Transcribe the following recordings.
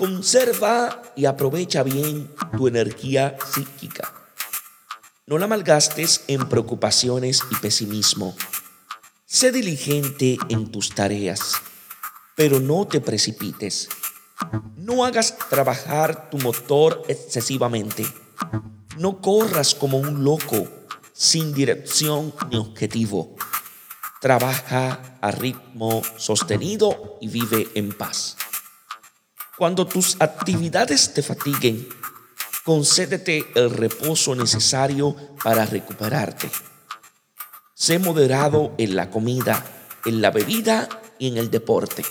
Conserva y aprovecha bien tu energía psíquica. No la malgastes en preocupaciones y pesimismo. Sé diligente en tus tareas, pero no te precipites. No hagas trabajar tu motor excesivamente. No corras como un loco, sin dirección ni objetivo. Trabaja a ritmo sostenido y vive en paz. Cuando tus actividades te fatiguen, concédete el reposo necesario para recuperarte. Sé moderado en la comida, en la bebida y en el deporte.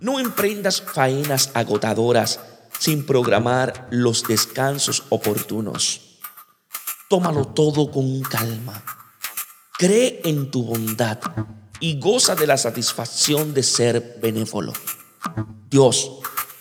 No emprendas faenas agotadoras sin programar los descansos oportunos. Tómalo todo con calma. Cree en tu bondad y goza de la satisfacción de ser benévolo. Dios